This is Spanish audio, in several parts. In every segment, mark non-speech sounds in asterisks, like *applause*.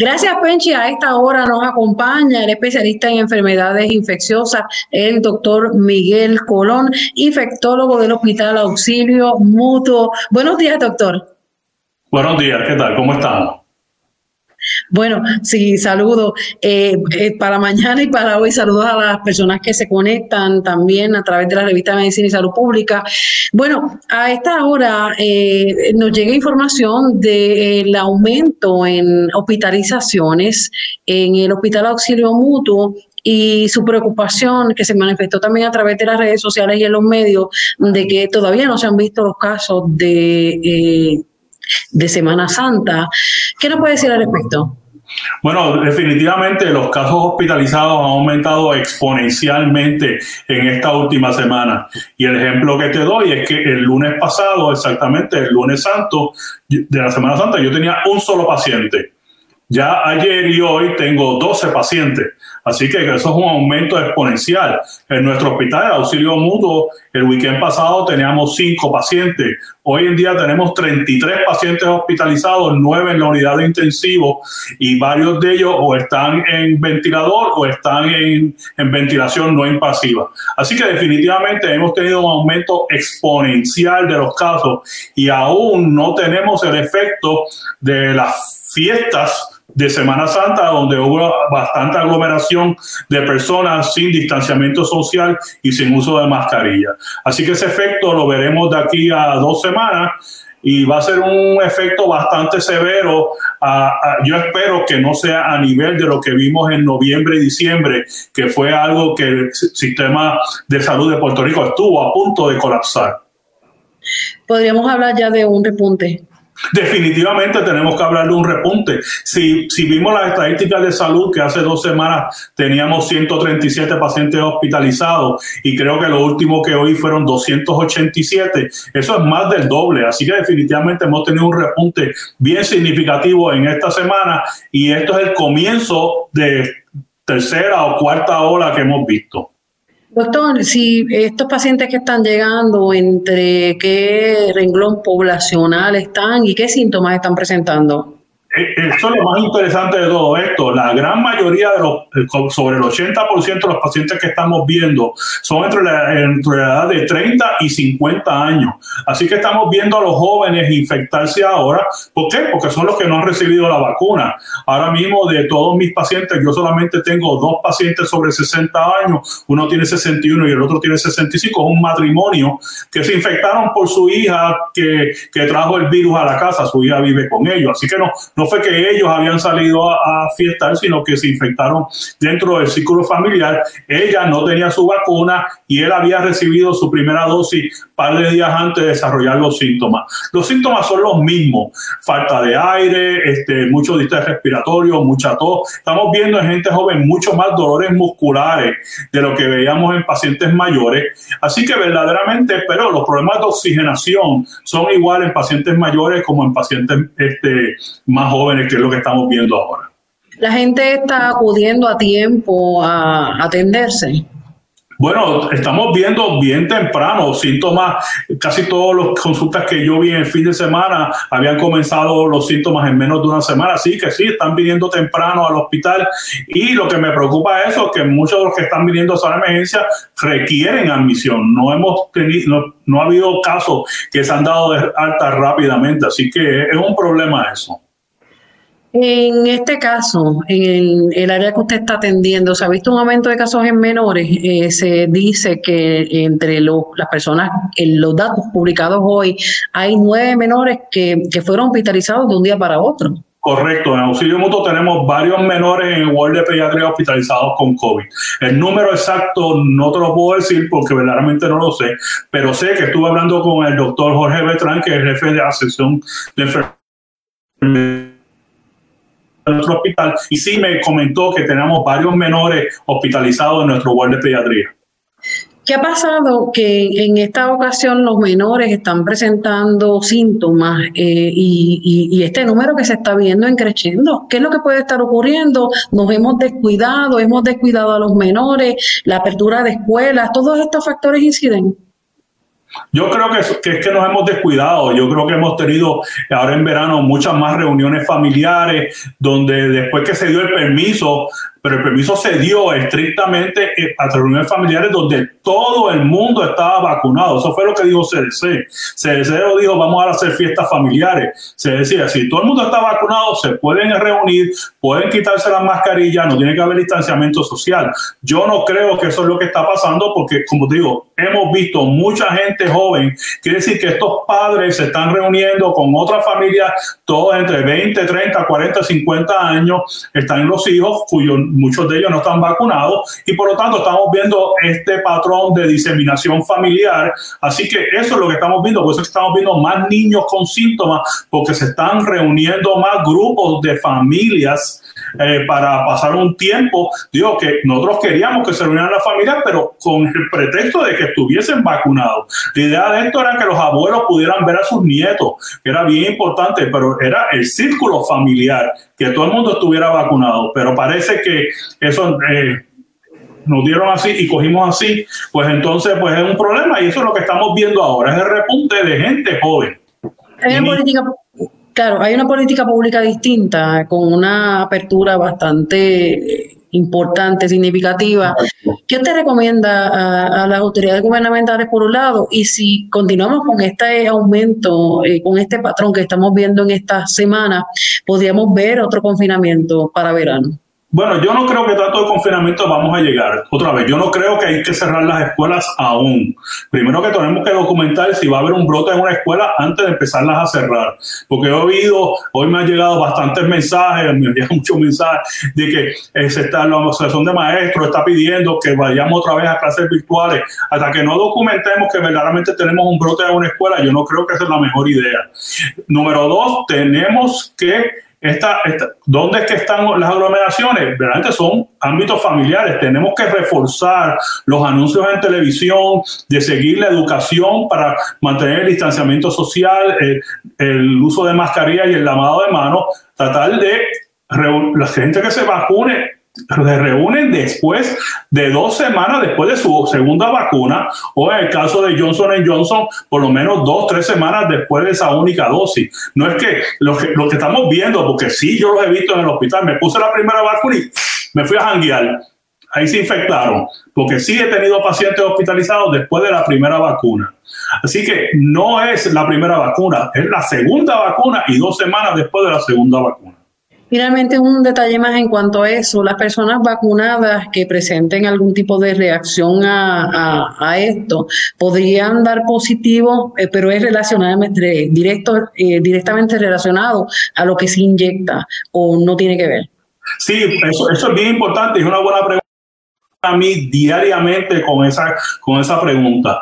Gracias, Penchi. A esta hora nos acompaña el especialista en enfermedades infecciosas, el doctor Miguel Colón, infectólogo del Hospital Auxilio Mutuo. Buenos días, doctor. Buenos días, ¿qué tal? ¿Cómo estamos? Bueno, sí, saludo eh, eh, para mañana y para hoy. Saludos a las personas que se conectan también a través de la revista Medicina y Salud Pública. Bueno, a esta hora eh, nos llega información del aumento en hospitalizaciones en el Hospital Auxilio Mutuo y su preocupación que se manifestó también a través de las redes sociales y en los medios de que todavía no se han visto los casos de de Semana Santa. ¿Qué nos puede decir al respecto? Bueno, definitivamente los casos hospitalizados han aumentado exponencialmente en esta última semana. Y el ejemplo que te doy es que el lunes pasado, exactamente el lunes santo de la Semana Santa, yo tenía un solo paciente. Ya ayer y hoy tengo 12 pacientes. Así que eso es un aumento exponencial. En nuestro hospital, el auxilio mutuo, el weekend pasado teníamos 5 pacientes. Hoy en día tenemos 33 pacientes hospitalizados, 9 en la unidad de intensivo y varios de ellos o están en ventilador o están en, en ventilación no invasiva. Así que definitivamente hemos tenido un aumento exponencial de los casos y aún no tenemos el efecto de las fiestas de Semana Santa, donde hubo bastante aglomeración de personas sin distanciamiento social y sin uso de mascarilla. Así que ese efecto lo veremos de aquí a dos semanas y va a ser un efecto bastante severo. yo espero que no sea a nivel de lo que vimos en noviembre y diciembre, que fue algo que el sistema de salud de Puerto Rico estuvo a punto de colapsar. Podríamos hablar ya de un repunte. Definitivamente tenemos que hablar de un repunte. Si, si vimos las estadísticas de salud que hace dos semanas teníamos 137 pacientes hospitalizados y creo que lo último que hoy fueron 287, eso es más del doble. Así que definitivamente hemos tenido un repunte bien significativo en esta semana y esto es el comienzo de tercera o cuarta ola que hemos visto. Doctor, si estos pacientes que están llegando, ¿entre qué renglón poblacional están y qué síntomas están presentando? Eh, eso es lo más interesante de todo esto. La gran mayoría de los, eh, sobre el 80% de los pacientes que estamos viendo son entre la, entre edad de 30 y 50 años. Así que estamos viendo a los jóvenes infectarse ahora. ¿Por qué? Porque son los que no han recibido la vacuna. Ahora mismo de todos mis pacientes, yo solamente tengo dos pacientes sobre 60 años. Uno tiene 61 y el otro tiene 65. Es un matrimonio que se infectaron por su hija que, que trajo el virus a la casa. Su hija vive con ellos. Así que no, no fue que ellos habían salido a, a, fiestar, sino que se infectaron dentro del círculo familiar. Ella no tenía su vacuna y él había recibido su primera dosis par de días antes de desarrollar los síntomas. Los síntomas son los mismos, falta de aire, este, mucho distrés respiratorio, mucha tos. Estamos viendo en gente joven mucho más dolores musculares de lo que veíamos en pacientes mayores. Así que verdaderamente, pero los problemas de oxigenación son igual en pacientes mayores como en pacientes este, más jóvenes, que es lo que estamos viendo ahora. La gente está acudiendo a tiempo a atenderse. Bueno, estamos viendo bien temprano síntomas, casi todas las consultas que yo vi en el fin de semana habían comenzado los síntomas en menos de una semana, así que sí, están viniendo temprano al hospital y lo que me preocupa es eso, que muchos de los que están viniendo a la emergencia requieren admisión, no hemos tenido, no ha habido casos que se han dado de alta rápidamente, así que es un problema eso. En este caso, en el, área que usted está atendiendo, ¿se ha visto un aumento de casos en menores? Eh, se dice que entre las personas, en los datos publicados hoy, hay nueve menores que, fueron hospitalizados de un día para otro. Correcto, en auxilio mutuo tenemos varios menores en el World de Pediatría hospitalizados con COVID. El número exacto no te lo puedo decir porque verdaderamente no lo sé, pero sé que estuve hablando con el doctor Jorge Beltrán, que es jefe de la sección de enfermedades nuestro hospital y sí me comentó que tenemos varios menores hospitalizados en nuestro ward de pediatría. ¿Qué ha pasado? Que en esta ocasión los menores están presentando síntomas eh, y, este número que se está viendo en creciendo. ¿Qué es lo que puede estar ocurriendo? Nos hemos descuidado, hemos descuidado a los menores, la apertura de escuelas, todos estos factores inciden. Yo creo que, que, es que nos hemos descuidado. Yo creo que hemos tenido ahora en verano muchas más reuniones familiares donde después que se dio el permiso pero el permiso se dio estrictamente eh, a reuniones familiares donde todo el mundo estaba vacunado. Eso fue lo que dijo CDC. CDC dijo, vamos a hacer fiestas familiares. Se decía, si todo el mundo está vacunado, se pueden reunir, pueden quitarse las mascarillas, no tiene que haber distanciamiento social. Yo no creo que eso es lo que está pasando porque, como digo, hemos visto mucha gente joven. Quiere decir que estos padres se están reuniendo con otras familias, todos entre 20, 30, 40, 50 años. Están los hijos cuyos muchos de ellos no están vacunados y por lo tanto estamos viendo este patrón de diseminación familiar. Así que eso es lo que estamos viendo, por eso estamos viendo más niños con síntomas, porque se están reuniendo más grupos de familias eh, para pasar un tiempo. Digo que nosotros queríamos que se reunieran las familias, pero con el pretexto de que estuviesen vacunados. La idea de esto era que los abuelos pudieran ver a sus nietos, que era bien importante, pero era el círculo familiar, que todo el mundo estuviera vacunado. Pero parece que eso... Eh, nos dieron así y cogimos así, pues entonces pues es un problema y eso es lo que estamos viendo ahora, es el repunte de gente joven. política Claro, hay una política pública distinta, con una apertura bastante importante, significativa. ¿Qué usted recomienda a, las autoridades gubernamentales por un lado? Y si continuamos con este aumento, eh, con este patrón que estamos viendo en esta semana, podríamos ver otro confinamiento para verano. Bueno, yo no creo que tanto de confinamiento vamos a llegar. Otra vez, yo no creo que hay que cerrar las escuelas aún. Primero que tenemos que documentar si va a haber un brote en una escuela antes de empezarlas a cerrar. Porque he oído, hoy me han llegado bastantes mensajes, me llegan *laughs* muchos mensajes de que eh, se está, la asociación de maestros está pidiendo que vayamos otra vez a clases virtuales. Hasta que no documentemos que verdaderamente tenemos un brote en una escuela, yo no creo que esa es la mejor idea. Número dos, tenemos que esta, ¿Dónde es que están las aglomeraciones? Realmente son ámbitos familiares. Tenemos que reforzar los anuncios en televisión, de seguir la educación para mantener el distanciamiento social, el, el uso de mascarilla y el lavado de manos, tratar de la gente que se vacune se reúnen después de dos semanas después de su segunda vacuna o en el caso de Johnson Johnson por lo menos dos, tres semanas después de esa única dosis. No es que lo, que estamos viendo, porque sí yo lo he visto en el hospital, me puse la primera vacuna y me fui a janguear. Ahí se infectaron, porque sí he tenido pacientes hospitalizados después de la primera vacuna. Así que no es la primera vacuna, es la segunda vacuna y dos semanas después de la segunda vacuna. Finalmente, un detalle más en cuanto a eso, las personas vacunadas que presenten algún tipo de reacción a, esto podrían dar positivo, eh, pero es relacionadamente directo, eh, directamente relacionado a lo que se inyecta o no tiene que ver. Sí, eso, eso es bien importante, es una buena pregunta a mí diariamente con esa, con esa pregunta.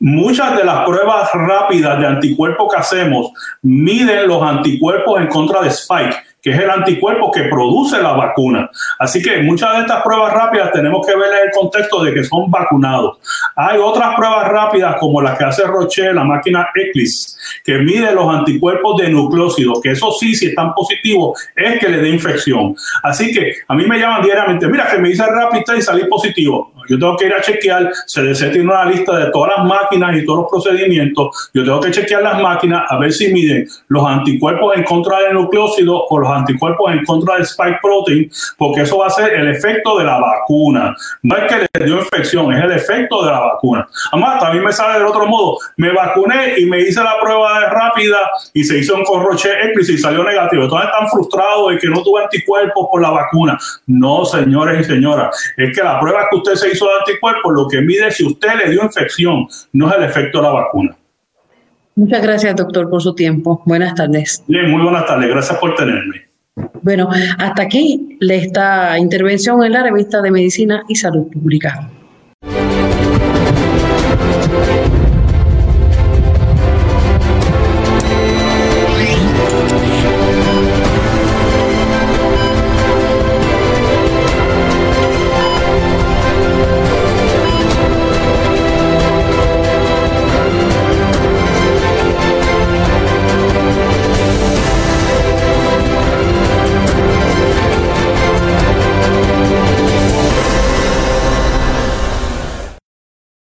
Muchas de las pruebas rápidas de anticuerpos que hacemos miden los anticuerpos en contra de Spike que es el anticuerpo que produce la vacuna. Así que muchas de estas pruebas rápidas tenemos que ver en el contexto de que son vacunados. Hay otras pruebas rápidas como las que hace Roche, la máquina Eclipse, que mide los anticuerpos de nucleócidos, que eso sí, si están positivos, es que le dé infección. Así que a mí me llaman diariamente, mira que me hice rápido y salí positivo. Yo tengo que ir a chequear, CDC tiene una lista de todas las máquinas y todos los procedimientos. Yo tengo que chequear las máquinas a ver si miden los anticuerpos en contra del nucleócido o los anticuerpos en contra del spike protein, porque eso va a ser el efecto de la vacuna. No es que le dio infección, es el efecto de la vacuna. Además, también me sale del otro modo. Me vacuné y me hice la prueba rápida y se hizo un corroche X y salió negativo. Entonces están frustrados de que no tuve anticuerpos por la vacuna. No, señores y señoras, es que la prueba que usted se hizo de anticuerpos lo que mide si usted le dio infección, no es el efecto de la vacuna. Muchas gracias, doctor, por su tiempo. Buenas tardes. Bien, muy buenas tardes. Gracias por tenerme. Bueno, hasta aquí esta intervención en la revista de Medicina y Salud Pública.